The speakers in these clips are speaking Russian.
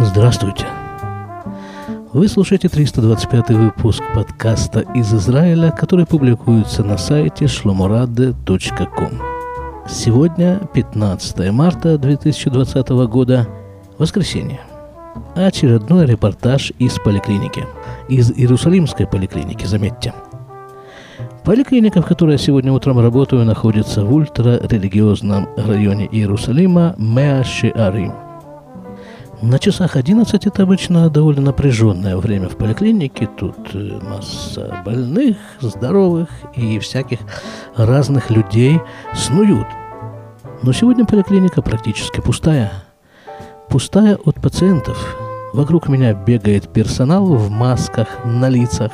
Здравствуйте. Вы слушаете 325 выпуск подкаста из Израиля, который публикуется на сайте shlomorade.com. Сегодня 15 марта 2020 года, воскресенье. Очередной репортаж из поликлиники. Из Иерусалимской поликлиники, заметьте. Поликлиника, в которой я сегодня утром работаю, находится в ультрарелигиозном районе Иерусалима Меашиарим – на часах 11 это обычно довольно напряженное время в поликлинике. Тут э, масса больных, здоровых и всяких разных людей снуют. Но сегодня поликлиника практически пустая. Пустая от пациентов. Вокруг меня бегает персонал в масках на лицах,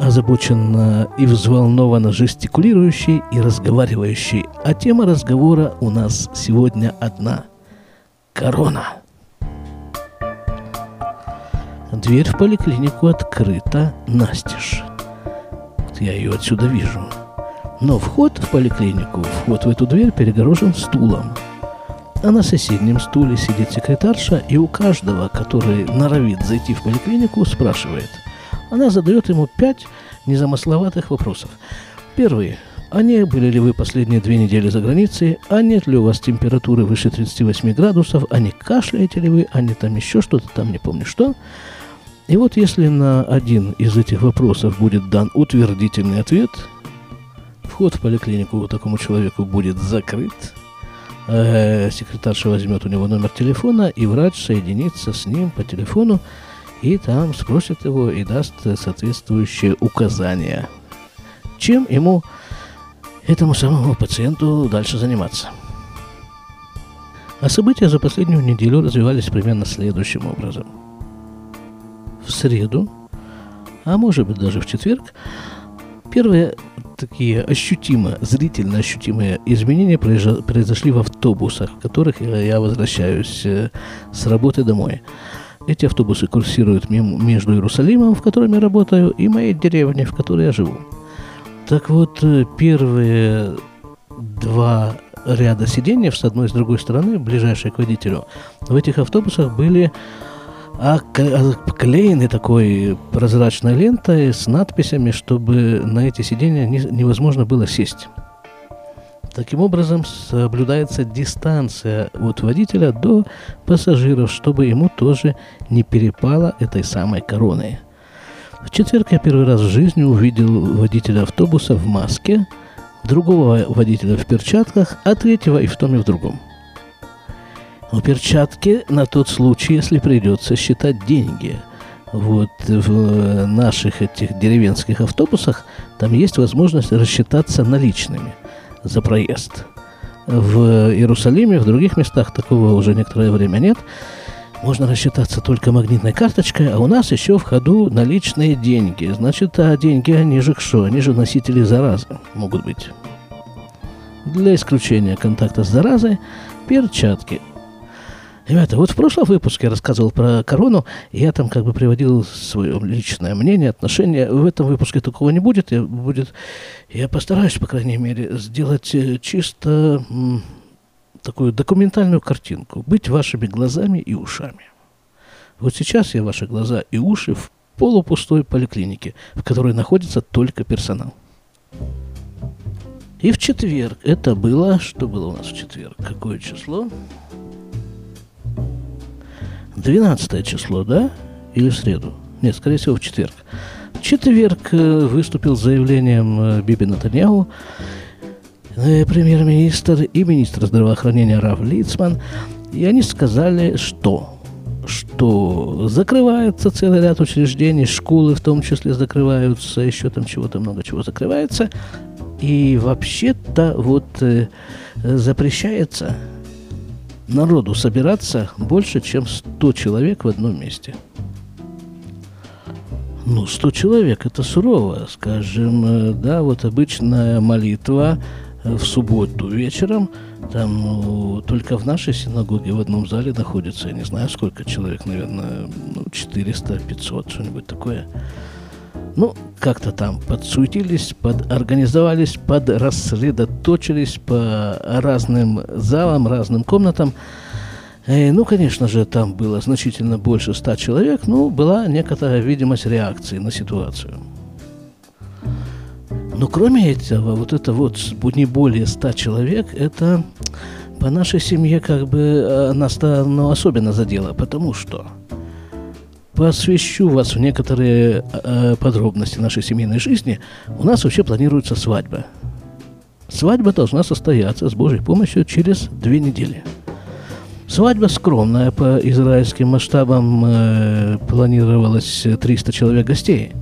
озабоченно и взволнованно жестикулирующий и разговаривающий. А тема разговора у нас сегодня одна – корона. Дверь в поликлинику открыта настежь. Я ее отсюда вижу. Но вход в поликлинику, вход в эту дверь перегорожен стулом. А на соседнем стуле сидит секретарша, и у каждого, который норовит зайти в поликлинику, спрашивает. Она задает ему пять незамысловатых вопросов. Первый. А не были ли вы последние две недели за границей? А нет ли у вас температуры выше 38 градусов? А не кашляете ли вы? А не там еще что-то, там не помню что. И вот если на один из этих вопросов будет дан утвердительный ответ, вход в поликлинику такому человеку будет закрыт, э, секретарша возьмет у него номер телефона, и врач соединится с ним по телефону, и там спросит его и даст соответствующие указания, чем ему, этому самому пациенту, дальше заниматься. А события за последнюю неделю развивались примерно следующим образом – в среду, а может быть даже в четверг, первые такие ощутимо, зрительно ощутимые изменения произошли в автобусах, в которых я возвращаюсь э, с работы домой. Эти автобусы курсируют между Иерусалимом, в котором я работаю, и моей деревней, в которой я живу. Так вот, э, первые два ряда сидений с одной и с другой стороны, ближайшие к водителю, в этих автобусах были а такой прозрачной лентой с надписями, чтобы на эти сиденья невозможно было сесть. Таким образом, соблюдается дистанция от водителя до пассажиров, чтобы ему тоже не перепало этой самой короны. В четверг я первый раз в жизни увидел водителя автобуса в маске, другого водителя в перчатках, а третьего и в том, и в другом – но перчатки на тот случай, если придется считать деньги. Вот в наших этих деревенских автобусах там есть возможность рассчитаться наличными за проезд. В Иерусалиме, в других местах такого уже некоторое время нет. Можно рассчитаться только магнитной карточкой, а у нас еще в ходу наличные деньги. Значит, а деньги, они же что? Они же носители заразы могут быть. Для исключения контакта с заразой перчатки – Ребята, вот в прошлом выпуске я рассказывал про корону, и я там как бы приводил свое личное мнение, отношение. В этом выпуске такого не будет. Я, будет, я постараюсь, по крайней мере, сделать э, чисто м, такую документальную картинку. Быть вашими глазами и ушами. Вот сейчас я ваши глаза и уши в полупустой поликлинике, в которой находится только персонал. И в четверг это было... Что было у нас в четверг? Какое число? 12 число, да? Или в среду? Нет, скорее всего, в четверг. В четверг э, выступил с заявлением э, Биби Натаньяу, э, премьер-министр и министр здравоохранения Раф Лицман, и они сказали, что что закрывается целый ряд учреждений, школы в том числе закрываются, еще там чего-то много чего закрывается. И вообще-то вот э, запрещается народу собираться больше, чем 100 человек в одном месте. Ну, 100 человек – это сурово. Скажем, э, да, вот обычная молитва э, в субботу вечером, там ну, только в нашей синагоге в одном зале находится, я не знаю, сколько человек, наверное, ну, 400-500, что-нибудь такое. Ну, как-то там подсуетились, подорганизовались, подрассредоточились по разным залам, разным комнатам. И, ну, конечно же, там было значительно больше ста человек, но была некоторая видимость реакции на ситуацию. Но кроме этого, вот это вот не более ста человек, это по нашей семье как бы э, нас ну, особенно задело, потому что посвящу вас в некоторые э, подробности нашей семейной жизни. У нас вообще планируется свадьба. Свадьба должна состояться с Божьей помощью через две недели. Свадьба скромная по израильским масштабам э, планировалось 300 человек гостей.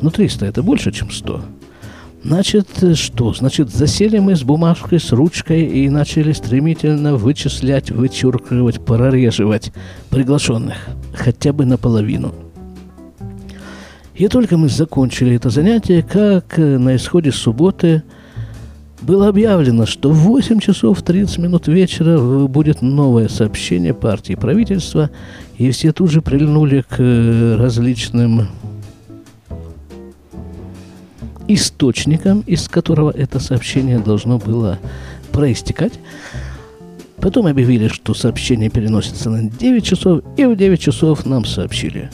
Но 300 это больше, чем 100. Значит, что? Значит, засели мы с бумажкой, с ручкой и начали стремительно вычислять, вычеркивать, прореживать приглашенных. Хотя бы наполовину. И только мы закончили это занятие, как на исходе субботы было объявлено, что в 8 часов 30 минут вечера будет новое сообщение партии правительства, и все тут же прильнули к различным источником, из которого это сообщение должно было проистекать. Потом объявили, что сообщение переносится на 9 часов, и в 9 часов нам сообщили.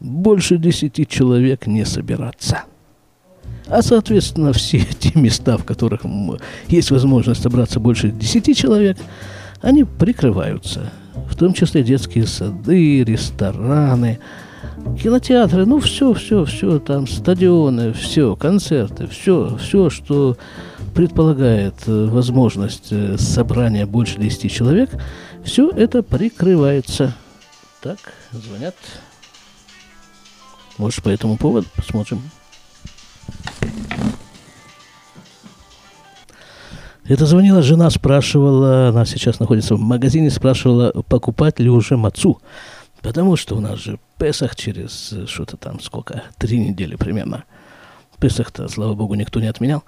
Больше 10 человек не собираться. А, соответственно, все те места, в которых есть возможность собраться больше 10 человек, они прикрываются. В том числе детские сады, рестораны, кинотеатры, ну все, все, все, там стадионы, все, концерты, все, все, что предполагает э, возможность э, собрания больше 10 человек, все это прикрывается. Так, звонят. Может, по этому поводу посмотрим. Это звонила жена, спрашивала, она сейчас находится в магазине, спрашивала, покупать ли уже мацу. Потому что у нас же Песах через э, что-то там сколько, три недели примерно. Песах-то, слава богу, никто не отменял.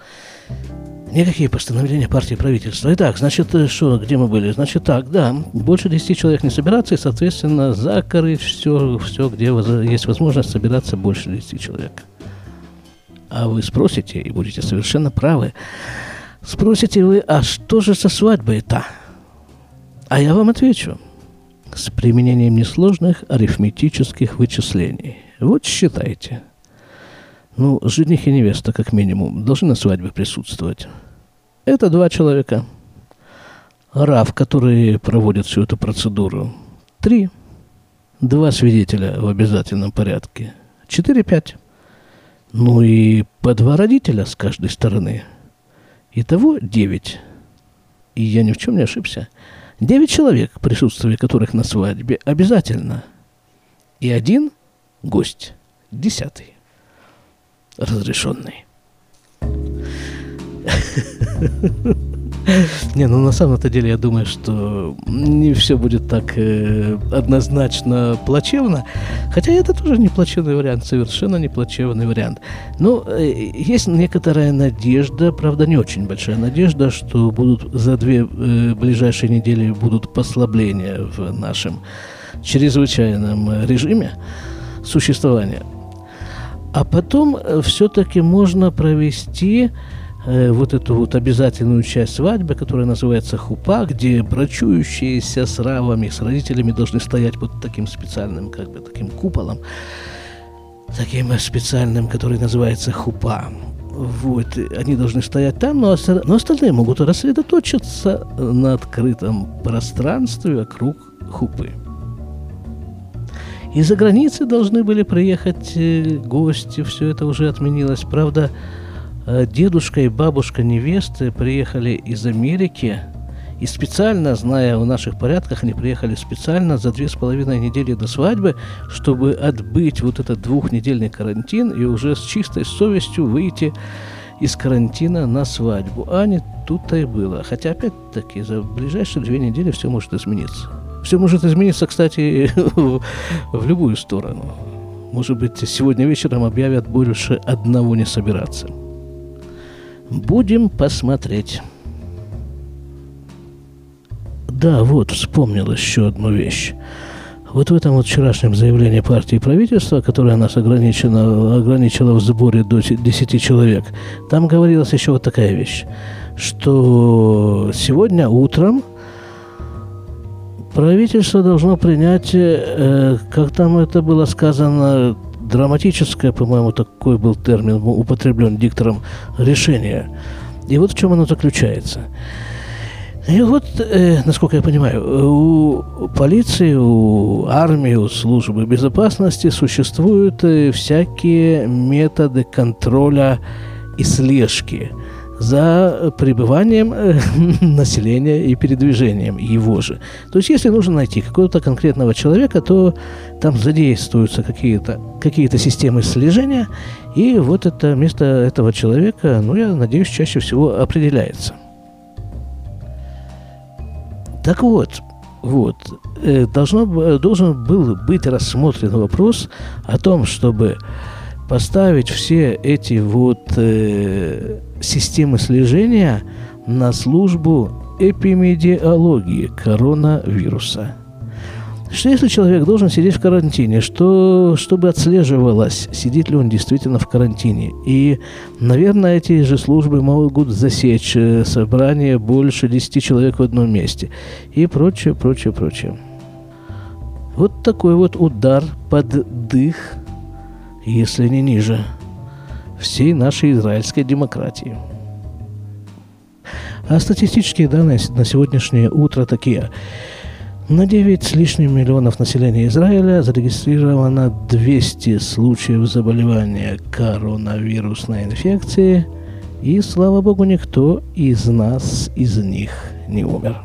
Никакие постановления партии правительства. Итак, значит, э, что, где мы были? Значит, так, да, больше 10 человек не собираться, и, соответственно, закрыть все, все, где есть возможность собираться больше 10 человек. А вы спросите, и будете совершенно правы, спросите вы, а что же со свадьбой-то? А я вам отвечу – с применением несложных арифметических вычислений. Вот считайте. Ну, жених и невеста, как минимум, должны на свадьбе присутствовать. Это два человека. Рав, которые проводят всю эту процедуру. Три. Два свидетеля в обязательном порядке. Четыре-пять. Ну и по два родителя с каждой стороны. Итого девять. И я ни в чем не ошибся. Девять человек, присутствие которых на свадьбе обязательно. И один гость, десятый, разрешенный. Не, ну на самом-то деле я думаю, что не все будет так э, однозначно плачевно. Хотя это тоже не плачевный вариант, совершенно не плачевный вариант. Но э, есть некоторая надежда, правда не очень большая надежда, что будут за две э, ближайшие недели будут послабления в нашем чрезвычайном режиме существования. А потом э, все-таки можно провести Э, вот эту вот обязательную часть свадьбы, которая называется хупа, где брачующиеся с равами, с родителями должны стоять под таким специальным, как бы таким куполом, таким специальным, который называется хупа. Вот, они должны стоять там, но, но остальные могут рассредоточиться на открытом пространстве вокруг хупы. Из-за границы должны были приехать э, гости, все это уже отменилось. Правда, Э, дедушка и бабушка невесты приехали из Америки, и специально, зная о наших порядках, они приехали специально за две с половиной недели до свадьбы, чтобы отбыть вот этот двухнедельный карантин и уже с чистой совестью выйти из карантина на свадьбу. А не тут-то и было. Хотя, опять-таки, за ближайшие две недели все может измениться. Все может измениться, кстати, в любую сторону. Может быть, сегодня вечером объявят больше одного не собираться. Будем посмотреть. Да, вот, вспомнил еще одну вещь. Вот в этом вот вчерашнем заявлении партии и правительства, которое нас ограничено, ограничило в сборе до 10 человек, там говорилась еще вот такая вещь, что сегодня утром правительство должно принять, э, как там это было сказано, драматическое, по-моему, такой был термин употреблен диктором, решение. И вот в чем оно заключается. И вот, э, насколько я понимаю, у полиции, у армии, у службы безопасности существуют э, всякие методы контроля и слежки за пребыванием э, населения и передвижением его же. То есть, если нужно найти какого-то конкретного человека, то там задействуются какие-то какие системы слежения, и вот это место этого человека, ну, я надеюсь, чаще всего определяется. Так вот, вот, э, должно, должен был быть рассмотрен вопрос о том, чтобы поставить все эти вот э, системы слежения на службу эпидемиологии коронавируса. Что если человек должен сидеть в карантине, что, чтобы отслеживалось, сидит ли он действительно в карантине. И, наверное, эти же службы могут засечь э, собрание больше 10 человек в одном месте. И прочее, прочее, прочее. Вот такой вот удар под дых – если не ниже, всей нашей израильской демократии. А статистические данные на сегодняшнее утро такие. На 9 с лишним миллионов населения Израиля зарегистрировано 200 случаев заболевания коронавирусной инфекции, и, слава богу, никто из нас, из них не умер.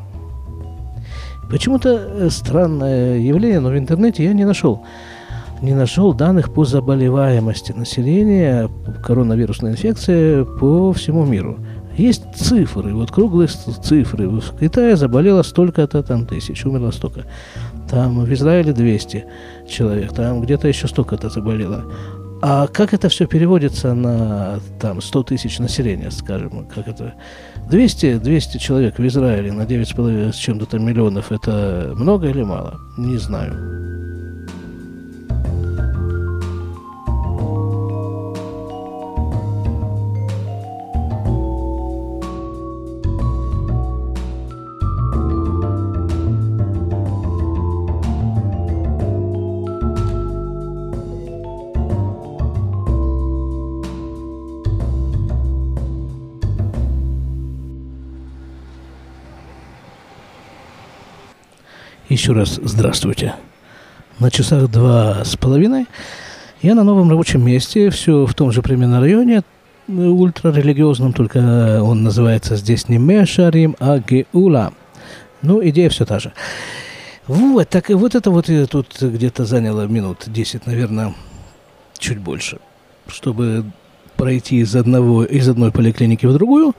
Почему-то странное явление, но в интернете я не нашел не нашел данных по заболеваемости населения коронавирусной инфекцией по всему миру. Есть цифры, вот круглые цифры. В Китае заболело столько-то там тысяч, умерло столько. Там в Израиле 200 человек, там где-то еще столько-то заболело. А как это все переводится на там, 100 тысяч населения, скажем, как это? 200, 200 человек в Израиле на 9,5 с чем-то там миллионов, это много или мало? Не знаю. Еще раз здравствуйте. На часах два с половиной. Я на новом рабочем месте, все в том же примерно районе, ультрарелигиозном, только он называется здесь не Мешарим, а Геула. Ну, идея все та же. Вот, так и вот это вот тут где-то заняло минут 10, наверное, чуть больше, чтобы пройти из, одного, из одной поликлиники в другую.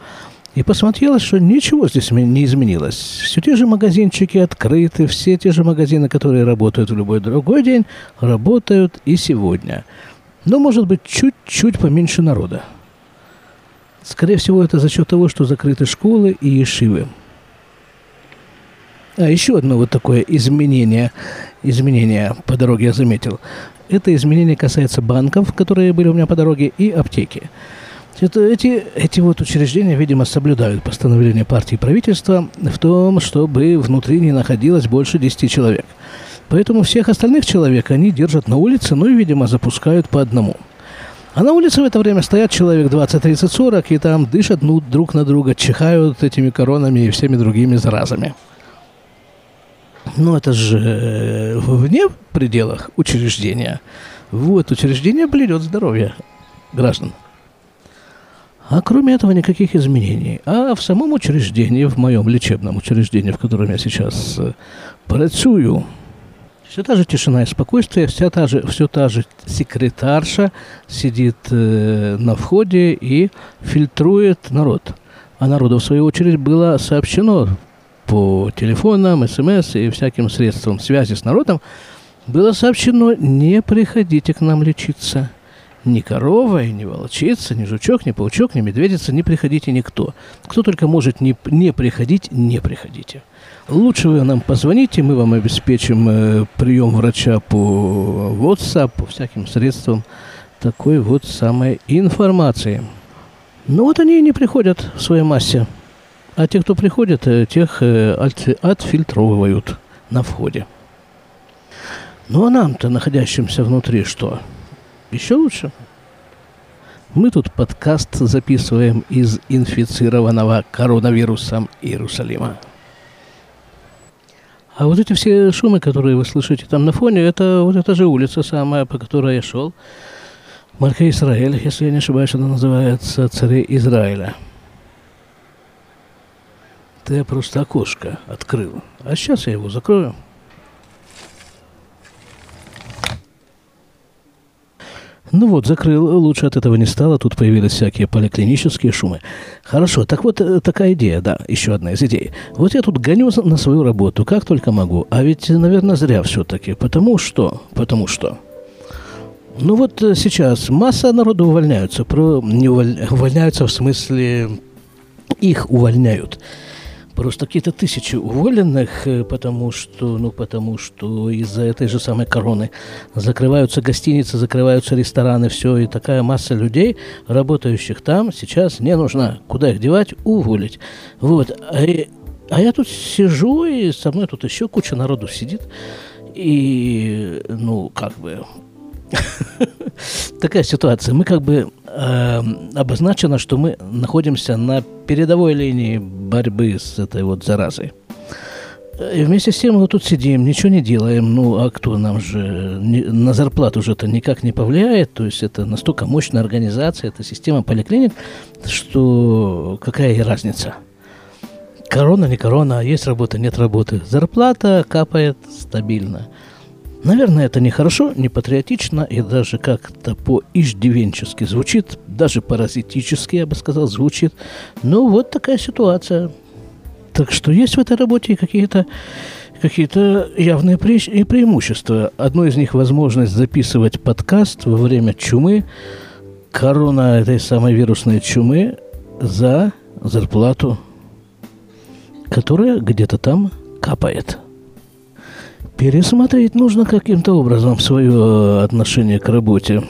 И посмотрела, что ничего здесь не изменилось. Все те же магазинчики открыты, все те же магазины, которые работают в любой другой день, работают и сегодня. Но, может быть, чуть-чуть поменьше народа. Скорее всего, это за счет того, что закрыты школы и ешивы. А еще одно вот такое изменение, изменение по дороге я заметил. Это изменение касается банков, которые были у меня по дороге, и аптеки. Это, эти, эти вот учреждения, видимо, соблюдают постановление партии и правительства в том, чтобы внутри не находилось больше 10 человек. Поэтому всех остальных человек они держат на улице, ну и, видимо, запускают по одному. А на улице в это время стоят человек 20, 30, 40, и там дышат ну, друг на друга, чихают этими коронами и всеми другими заразами. Ну, это же э, вне пределах учреждения. Вот, учреждение бледет здоровье граждан. А кроме этого никаких изменений. А в самом учреждении, в моем лечебном учреждении, в котором я сейчас э, працую, все та же тишина и спокойствие, вся та же, все та же секретарша сидит э, на входе и фильтрует народ. А народу, в свою очередь, было сообщено по телефонам, смс и всяким средствам связи с народом, было сообщено, не приходите к нам лечиться – ни корова, и ни волчица, ни жучок, ни паучок, ни медведица, не приходите никто. Кто только может не, не приходить, не приходите. Лучше вы нам позвоните, мы вам обеспечим э, прием врача по WhatsApp, по всяким средствам такой вот самой информации. Ну вот они и не приходят в своей массе. А те, кто приходят, э, тех э, от, отфильтровывают. на входе. Ну а нам-то, находящимся внутри, что? Еще лучше. Мы тут подкаст записываем из инфицированного коронавирусом Иерусалима. А вот эти все шумы, которые вы слышите там на фоне, это вот эта же улица самая, по которой я шел. Марка Израиль, если я не ошибаюсь, она называется Царе Израиля. Я просто окошко открыл. А сейчас я его закрою. Ну вот, закрыл, лучше от этого не стало, тут появились всякие поликлинические шумы. Хорошо, так вот э, такая идея, да, еще одна из идей. Вот я тут гоню на свою работу, как только могу, а ведь, наверное, зря все-таки, потому что, потому что... Ну вот э, сейчас масса народу увольняются, про, не уволь, увольняются в смысле их увольняют. Просто какие-то тысячи уволенных, э, потому что, ну, потому что из-за этой же самой короны закрываются гостиницы, закрываются рестораны, все, и такая масса людей, работающих там, сейчас не нужна. Куда их девать? Уволить. Вот. А, а я тут сижу, и со мной тут еще куча народу сидит. И, ну, как бы, такая ситуация. Мы как бы э, обозначено, что мы находимся на передовой линии борьбы с этой вот заразой. И вместе с тем мы тут сидим, ничего не делаем. Ну, а кто нам же не, на зарплату уже это никак не повлияет. То есть это настолько мощная организация, это система поликлиник, что какая и разница. Корона, не корона, есть работа, нет работы. Зарплата капает стабильно. Наверное, это нехорошо, не патриотично и даже как-то по-иждивенчески звучит, даже паразитически, я бы сказал, звучит. Ну, вот такая ситуация. Так что есть в этой работе какие-то какие-то явные пре- и преимущества. Одно из них – возможность записывать подкаст во время чумы, корона этой самой вирусной чумы за зарплату, которая где-то там капает. Пересмотреть нужно каким-то образом свое э, отношение к работе.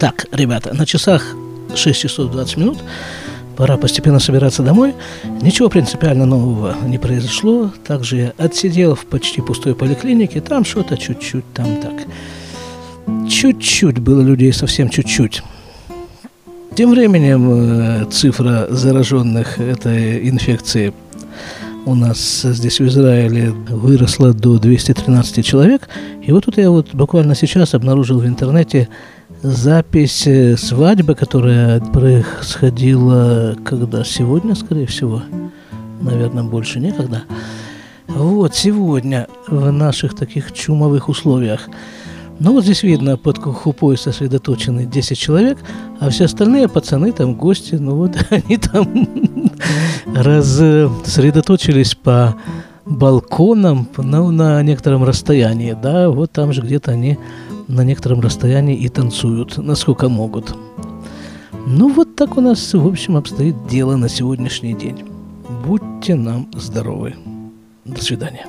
Так, ребята, на часах 6 часов 20 минут. Пора постепенно собираться домой. Ничего принципиально нового не произошло. Также я отсидел в почти пустой поликлинике. Там что-то чуть-чуть, там так. Чуть-чуть было людей, совсем чуть-чуть. Тем временем э, цифра зараженных этой инфекцией у нас здесь в Израиле выросла до 213 человек. И вот тут я вот буквально сейчас обнаружил в интернете запись э, свадьбы, которая происходила когда? Сегодня, скорее всего. Наверное, больше некогда. Вот сегодня в наших таких чумовых условиях – ну, вот здесь видно, под хупой сосредоточены 10 человек, а все остальные пацаны, там, гости, ну вот они там рассредоточились по балконам ну, на некотором расстоянии, да, вот там же где-то они на некотором расстоянии и танцуют, насколько могут. Ну, вот так у нас, в общем, обстоит дело на сегодняшний день. Будьте нам здоровы. До свидания.